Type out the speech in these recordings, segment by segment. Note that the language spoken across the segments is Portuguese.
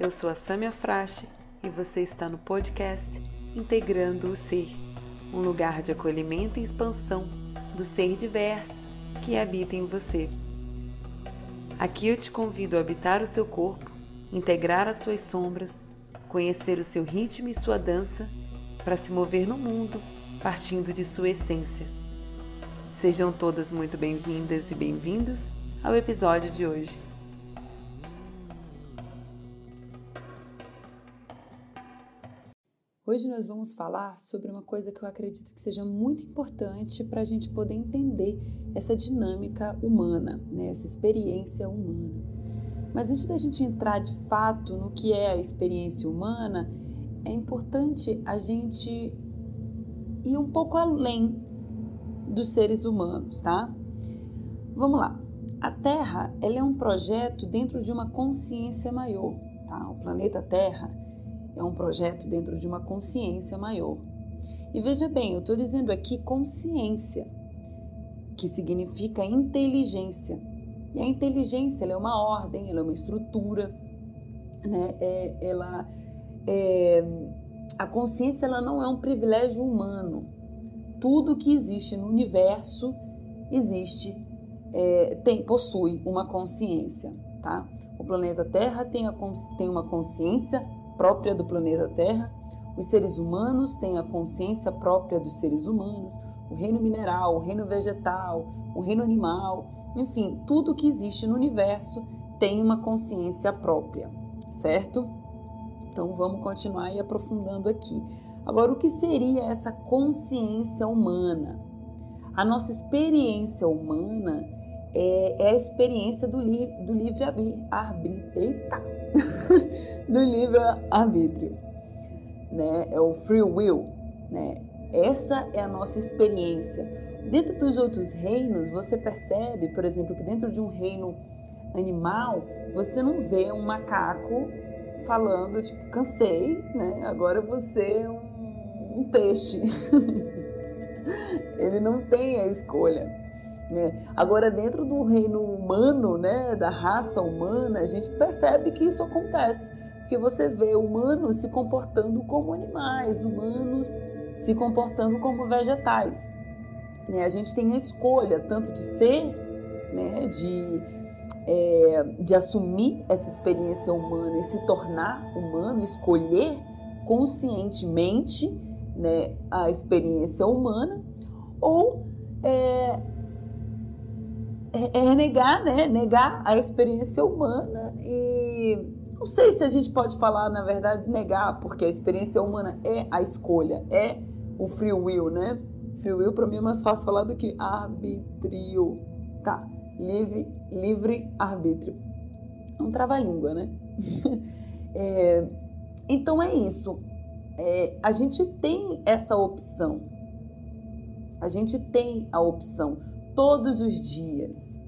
Eu sou a Samia Frache e você está no podcast Integrando o Ser, um lugar de acolhimento e expansão do ser diverso que habita em você. Aqui eu te convido a habitar o seu corpo, integrar as suas sombras, conhecer o seu ritmo e sua dança para se mover no mundo partindo de sua essência. Sejam todas muito bem-vindas e bem-vindos ao episódio de hoje. Hoje nós vamos falar sobre uma coisa que eu acredito que seja muito importante para a gente poder entender essa dinâmica humana, né? essa experiência humana. Mas antes da gente entrar de fato no que é a experiência humana, é importante a gente ir um pouco além dos seres humanos, tá? Vamos lá. A Terra, ela é um projeto dentro de uma consciência maior, tá? O planeta Terra é um projeto dentro de uma consciência maior. E veja bem, eu estou dizendo aqui consciência, que significa inteligência. E a inteligência é uma ordem, ela é uma estrutura, né? É, ela é, a consciência ela não é um privilégio humano. Tudo que existe no universo existe, é, tem, possui uma consciência, tá? O planeta Terra tem, a, tem uma consciência própria do planeta Terra, os seres humanos têm a consciência própria dos seres humanos, o reino mineral, o reino vegetal, o reino animal, enfim, tudo que existe no universo tem uma consciência própria, certo? Então vamos continuar aí aprofundando aqui. Agora, o que seria essa consciência humana? A nossa experiência humana é, é a experiência do, li, do livre arbítrio. Eita! do livre-arbítrio, né? É o free will, né? Essa é a nossa experiência. Dentro dos outros reinos, você percebe, por exemplo, que dentro de um reino animal, você não vê um macaco falando, tipo, cansei, né? Agora você é um, um peixe. Ele não tem a escolha. Né? Agora, dentro do reino humano, né, da raça humana, a gente percebe que isso acontece, porque você vê humanos se comportando como animais, humanos se comportando como vegetais. Né? A gente tem a escolha tanto de ser, né, de, é, de assumir essa experiência humana e se tornar humano, escolher conscientemente né, a experiência humana, ou é, é, é negar, né? Negar a experiência humana e não sei se a gente pode falar, na verdade, negar, porque a experiência humana é a escolha, é o free will, né? Free will para mim é mais fácil falar do que arbítrio. Tá, livre, livre arbítrio. É um trava-língua, né? é, então é isso. É, a gente tem essa opção. A gente tem a opção todos os dias.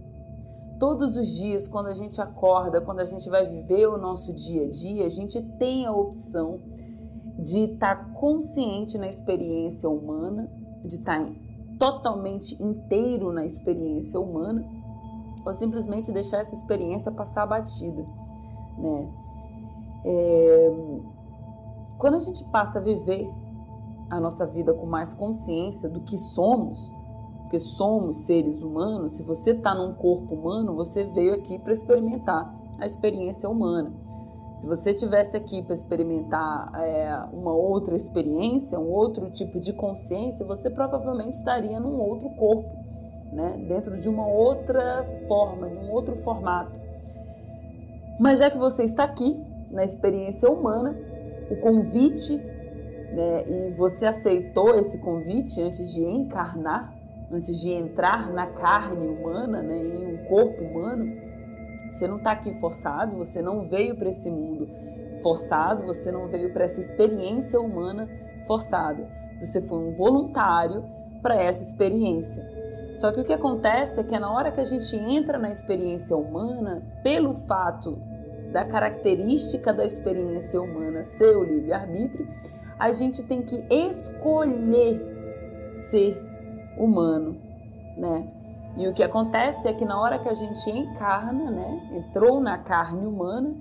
Todos os dias, quando a gente acorda, quando a gente vai viver o nosso dia a dia, a gente tem a opção de estar consciente na experiência humana, de estar totalmente inteiro na experiência humana, ou simplesmente deixar essa experiência passar batida, né? É... Quando a gente passa a viver a nossa vida com mais consciência do que somos, porque somos seres humanos, se você está num corpo humano, você veio aqui para experimentar a experiência humana. Se você tivesse aqui para experimentar é, uma outra experiência, um outro tipo de consciência, você provavelmente estaria num outro corpo, né? dentro de uma outra forma, de um outro formato. Mas já que você está aqui na experiência humana, o convite, né, e você aceitou esse convite antes de encarnar, antes de entrar na carne humana, né, em um corpo humano, você não está aqui forçado, você não veio para esse mundo forçado, você não veio para essa experiência humana forçada. Você foi um voluntário para essa experiência. Só que o que acontece é que na hora que a gente entra na experiência humana, pelo fato da característica da experiência humana ser o livre-arbítrio, a gente tem que escolher ser humano, né? E o que acontece é que na hora que a gente encarna, né, entrou na carne humana,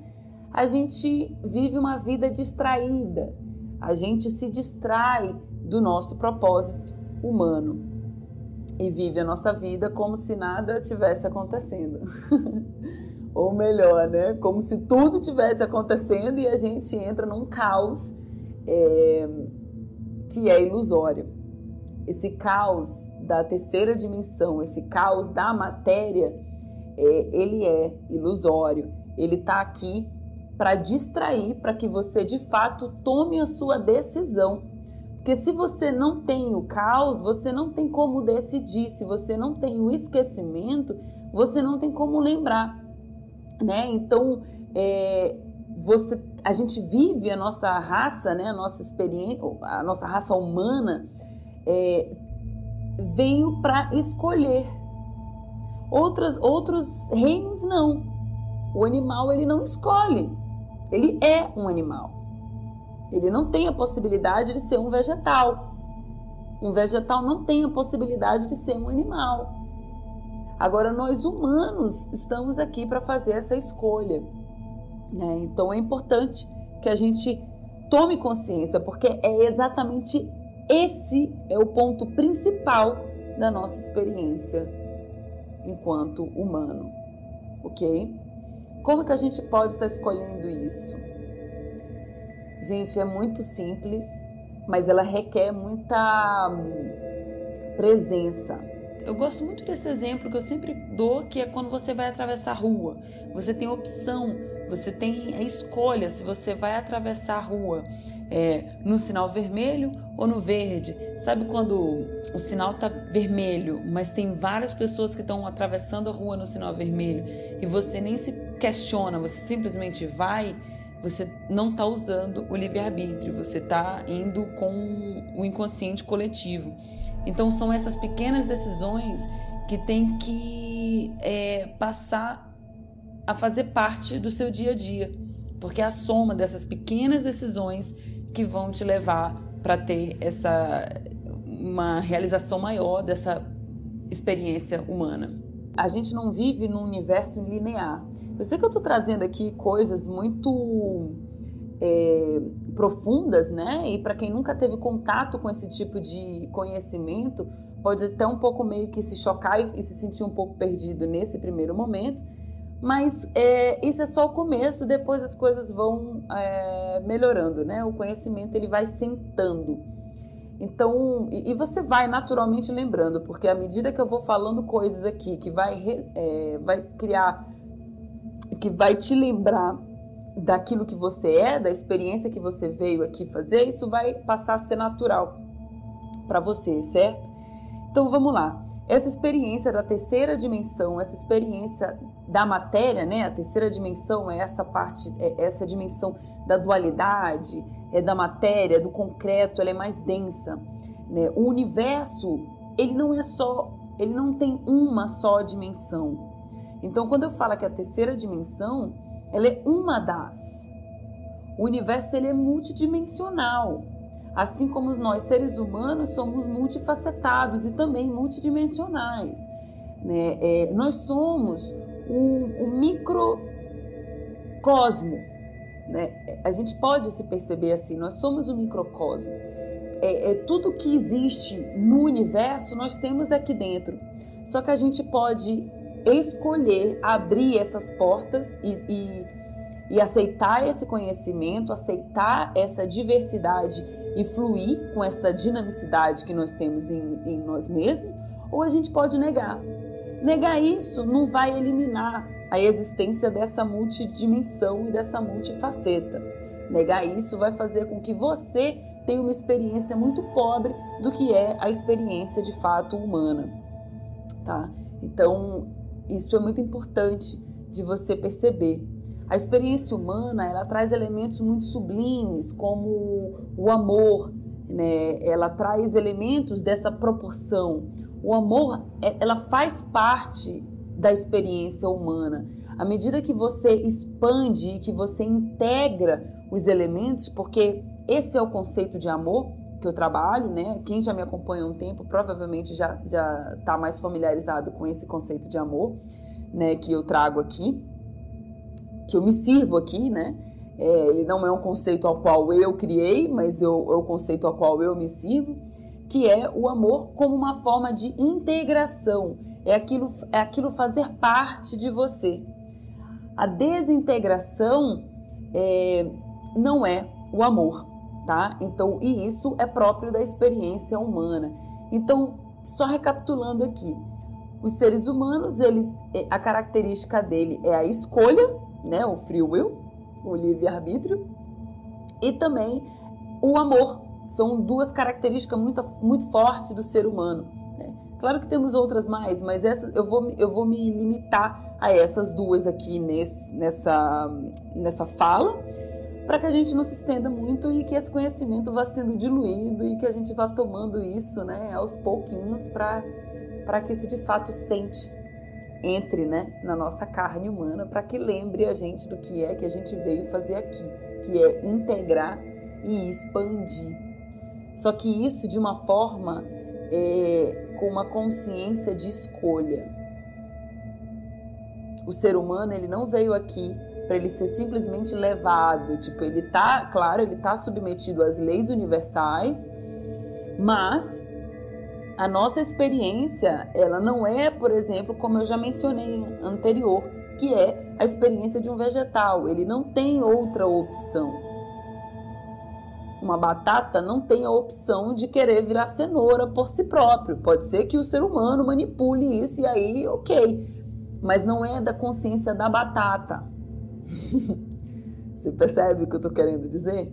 a gente vive uma vida distraída. A gente se distrai do nosso propósito humano e vive a nossa vida como se nada tivesse acontecendo. Ou melhor, né? Como se tudo tivesse acontecendo e a gente entra num caos é, que é ilusório. Esse caos da terceira dimensão, esse caos da matéria, é, ele é ilusório. Ele está aqui para distrair, para que você de fato tome a sua decisão. Porque se você não tem o caos, você não tem como decidir. Se você não tem o esquecimento, você não tem como lembrar, né? Então, é, você, a gente vive a nossa raça, né? A nossa experiência, a nossa raça humana é, veio para escolher. Outras, outros reinos não. O animal ele não escolhe, ele é um animal. Ele não tem a possibilidade de ser um vegetal. Um vegetal não tem a possibilidade de ser um animal. Agora, nós humanos estamos aqui para fazer essa escolha. Né? Então, é importante que a gente tome consciência, porque é exatamente esse é o ponto principal da nossa experiência enquanto humano, ok? Como que a gente pode estar escolhendo isso? Gente, é muito simples, mas ela requer muita hum, presença. Eu gosto muito desse exemplo que eu sempre dou, que é quando você vai atravessar a rua. Você tem opção, você tem a escolha se você vai atravessar a rua é, no sinal vermelho ou no verde. Sabe quando o sinal tá vermelho, mas tem várias pessoas que estão atravessando a rua no sinal vermelho e você nem se questiona, você simplesmente vai? você não está usando o livre-arbítrio, você está indo com o inconsciente coletivo. Então são essas pequenas decisões que tem que é, passar a fazer parte do seu dia a dia, porque é a soma dessas pequenas decisões que vão te levar para ter essa uma realização maior dessa experiência humana. A gente não vive num universo linear. Eu sei que eu estou trazendo aqui coisas muito é, profundas, né? E para quem nunca teve contato com esse tipo de conhecimento, pode até um pouco meio que se chocar e, e se sentir um pouco perdido nesse primeiro momento. Mas é, isso é só o começo, depois as coisas vão é, melhorando, né? O conhecimento ele vai sentando. Então, e, e, você vai naturalmente lembrando, porque à medida que eu vou falando coisas aqui que vai, é, vai criar, que vai te lembrar daquilo que você é, da experiência que você veio aqui fazer, isso vai passar a ser natural para você, certo? Então vamos lá. Essa experiência da terceira dimensão, essa experiência da matéria, né? A terceira dimensão é essa parte, é essa dimensão da dualidade, é da matéria, do concreto, ela é mais densa. Né? O universo, ele não é só, ele não tem uma só dimensão. Então, quando eu falo que a terceira dimensão, ela é uma das. O universo ele é multidimensional. Assim como nós seres humanos somos multifacetados e também multidimensionais. Né? É, nós somos o, o microcosmo né? A gente pode se perceber assim, nós somos o microcosmo. É, é, tudo que existe no universo nós temos aqui dentro. Só que a gente pode escolher abrir essas portas e, e, e aceitar esse conhecimento, aceitar essa diversidade e fluir com essa dinamicidade que nós temos em, em nós mesmos, ou a gente pode negar. Negar isso não vai eliminar a existência dessa multidimensão e dessa multifaceta. Negar isso vai fazer com que você tenha uma experiência muito pobre do que é a experiência de fato humana, tá? Então, isso é muito importante de você perceber. A experiência humana, ela traz elementos muito sublimes, como o amor, né? Ela traz elementos dessa proporção. O amor, é, ela faz parte da experiência humana. À medida que você expande e que você integra os elementos, porque esse é o conceito de amor que eu trabalho, né? Quem já me acompanha há um tempo provavelmente já já está mais familiarizado com esse conceito de amor, né? Que eu trago aqui, que eu me sirvo aqui, né? É, ele não é um conceito ao qual eu criei, mas eu, é o conceito ao qual eu me sirvo, que é o amor como uma forma de integração. É aquilo, é aquilo fazer parte de você. A desintegração é, não é o amor, tá? Então, e isso é próprio da experiência humana. Então, só recapitulando aqui, os seres humanos, ele, a característica dele é a escolha, né, o free will, o livre-arbítrio, e também o amor. São duas características muito, muito fortes do ser humano. Né? Claro que temos outras mais, mas essas, eu, vou, eu vou me limitar a essas duas aqui nesse, nessa, nessa fala, para que a gente não se estenda muito e que esse conhecimento vá sendo diluído e que a gente vá tomando isso né, aos pouquinhos para que isso de fato sente entre né, na nossa carne humana para que lembre a gente do que é que a gente veio fazer aqui, que é integrar e expandir. Só que isso de uma forma é, com uma consciência de escolha. O ser humano ele não veio aqui para ele ser simplesmente levado, tipo ele tá, claro, ele tá submetido às leis universais, mas a nossa experiência, ela não é, por exemplo, como eu já mencionei anterior, que é a experiência de um vegetal. Ele não tem outra opção. Uma batata não tem a opção de querer virar cenoura por si próprio. Pode ser que o ser humano manipule isso e aí, ok. Mas não é da consciência da batata. Você percebe o que eu estou querendo dizer?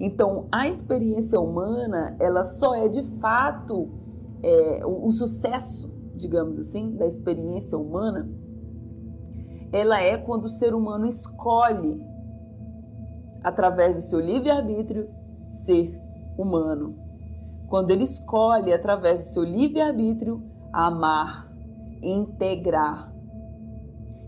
Então, a experiência humana, ela só é de fato é, o, o sucesso, digamos assim, da experiência humana, ela é quando o ser humano escolhe, através do seu livre-arbítrio, ser humano. Quando ele escolhe, através do seu livre-arbítrio, amar, integrar.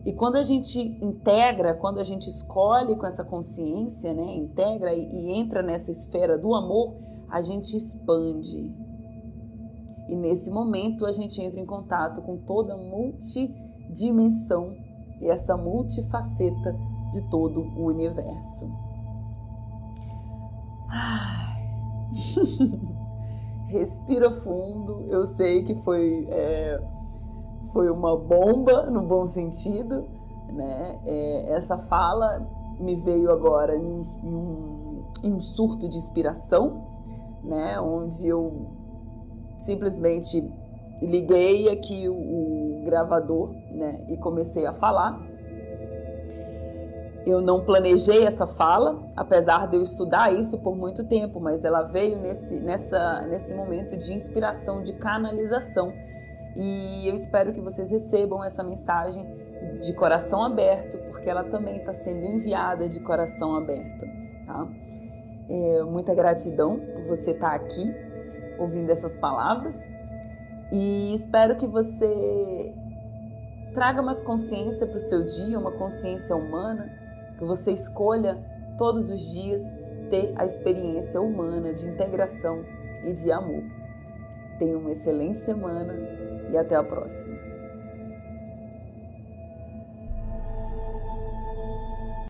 E quando a gente integra, quando a gente escolhe com essa consciência, né, integra e, e entra nessa esfera do amor, a gente expande, e nesse momento a gente entra em contato com toda a multidimensão e essa multifaceta de todo o universo. Respira fundo. Eu sei que foi, é, foi uma bomba no bom sentido, né? É, essa fala me veio agora em um, em um, em um surto de inspiração, né? Onde eu simplesmente liguei aqui o, o gravador né, e comecei a falar. Eu não planejei essa fala, apesar de eu estudar isso por muito tempo, mas ela veio nesse, nessa, nesse momento de inspiração, de canalização. E eu espero que vocês recebam essa mensagem de coração aberto, porque ela também está sendo enviada de coração aberto. Tá? É, muita gratidão por você estar tá aqui ouvindo essas palavras e espero que você traga mais consciência para o seu dia, uma consciência humana, que você escolha todos os dias ter a experiência humana de integração e de amor. Tenha uma excelente semana e até a próxima.